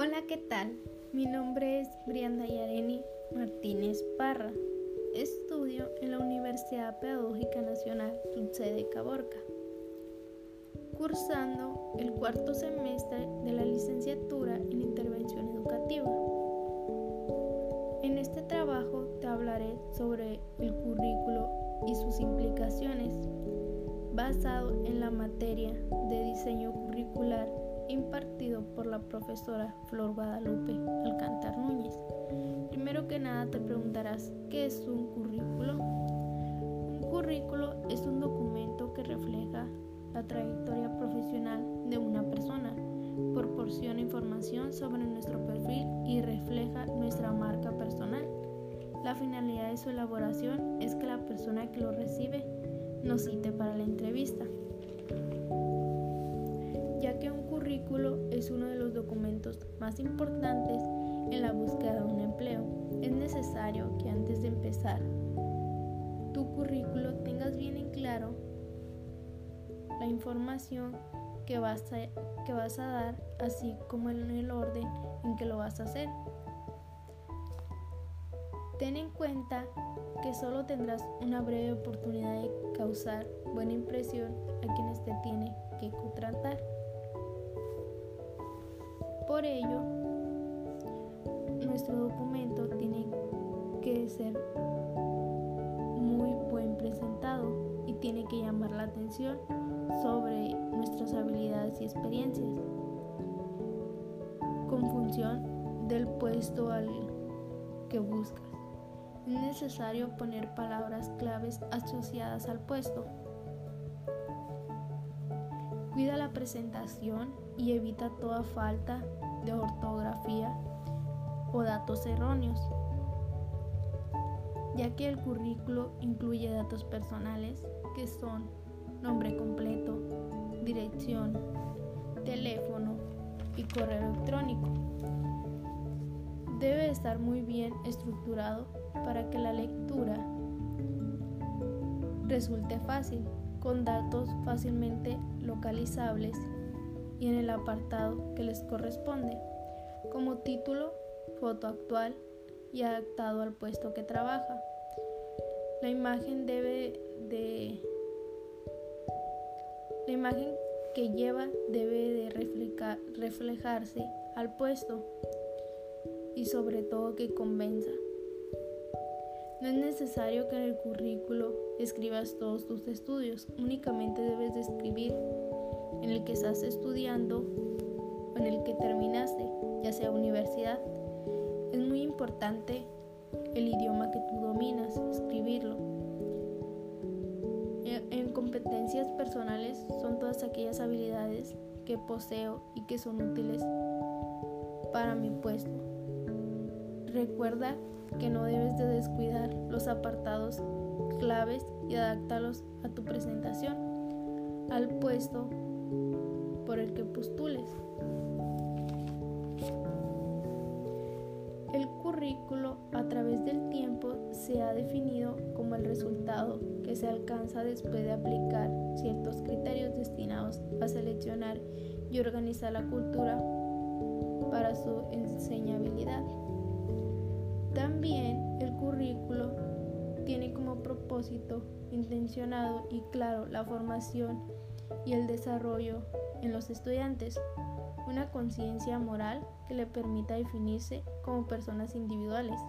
Hola, ¿qué tal? Mi nombre es Brianda Yareni Martínez Parra. Estudio en la Universidad Pedagógica Nacional Dulce de Caborca, cursando el cuarto semestre de la licenciatura en Intervención Educativa. En este trabajo te hablaré sobre el currículo y sus implicaciones, basado en la materia de diseño curricular impartido por la profesora Flor Guadalupe Alcántar Núñez. Primero que nada te preguntarás, ¿qué es un currículo? Un currículo es un documento que refleja la trayectoria profesional de una persona, proporciona información sobre nuestro perfil y refleja nuestra marca personal. La finalidad de su elaboración es que la persona que lo recibe nos cite para la entrevista que un currículo es uno de los documentos más importantes en la búsqueda de un empleo. Es necesario que antes de empezar tu currículo tengas bien en claro la información que vas a, que vas a dar, así como en el orden en que lo vas a hacer. Ten en cuenta que solo tendrás una breve oportunidad de causar buena impresión a quienes te tiene que contratar. Por ello, nuestro documento tiene que ser muy buen presentado y tiene que llamar la atención sobre nuestras habilidades y experiencias con función del puesto al que buscas. Es necesario poner palabras claves asociadas al puesto. Cuida la presentación y evita toda falta de ortografía o datos erróneos, ya que el currículo incluye datos personales que son nombre completo, dirección, teléfono y correo electrónico. Debe estar muy bien estructurado para que la lectura resulte fácil, con datos fácilmente localizables y en el apartado que les corresponde, como título, foto actual y adaptado al puesto que trabaja. La imagen debe de la imagen que lleva debe de reflejarse al puesto y sobre todo que convenza. No es necesario que en el currículo escribas todos tus estudios, únicamente debes de escribir en el que estás estudiando o en el que terminaste, ya sea universidad. Es muy importante el idioma que tú dominas, escribirlo. En competencias personales son todas aquellas habilidades que poseo y que son útiles para mi puesto. Recuerda que no debes de descuidar los apartados claves y adaptarlos a tu presentación, al puesto por el que postules. El currículo a través del tiempo se ha definido como el resultado que se alcanza después de aplicar ciertos criterios destinados a seleccionar y organizar la cultura para su enseñabilidad. También el currículo tiene como propósito intencionado y claro la formación y el desarrollo en los estudiantes, una conciencia moral que le permita definirse como personas individuales.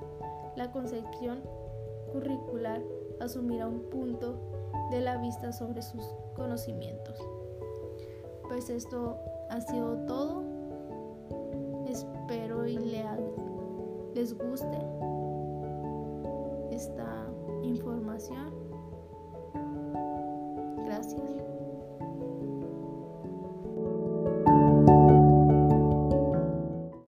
La concepción curricular asumirá un punto de la vista sobre sus conocimientos. Pues esto ha sido todo. Espero y les guste esta información. Gracias.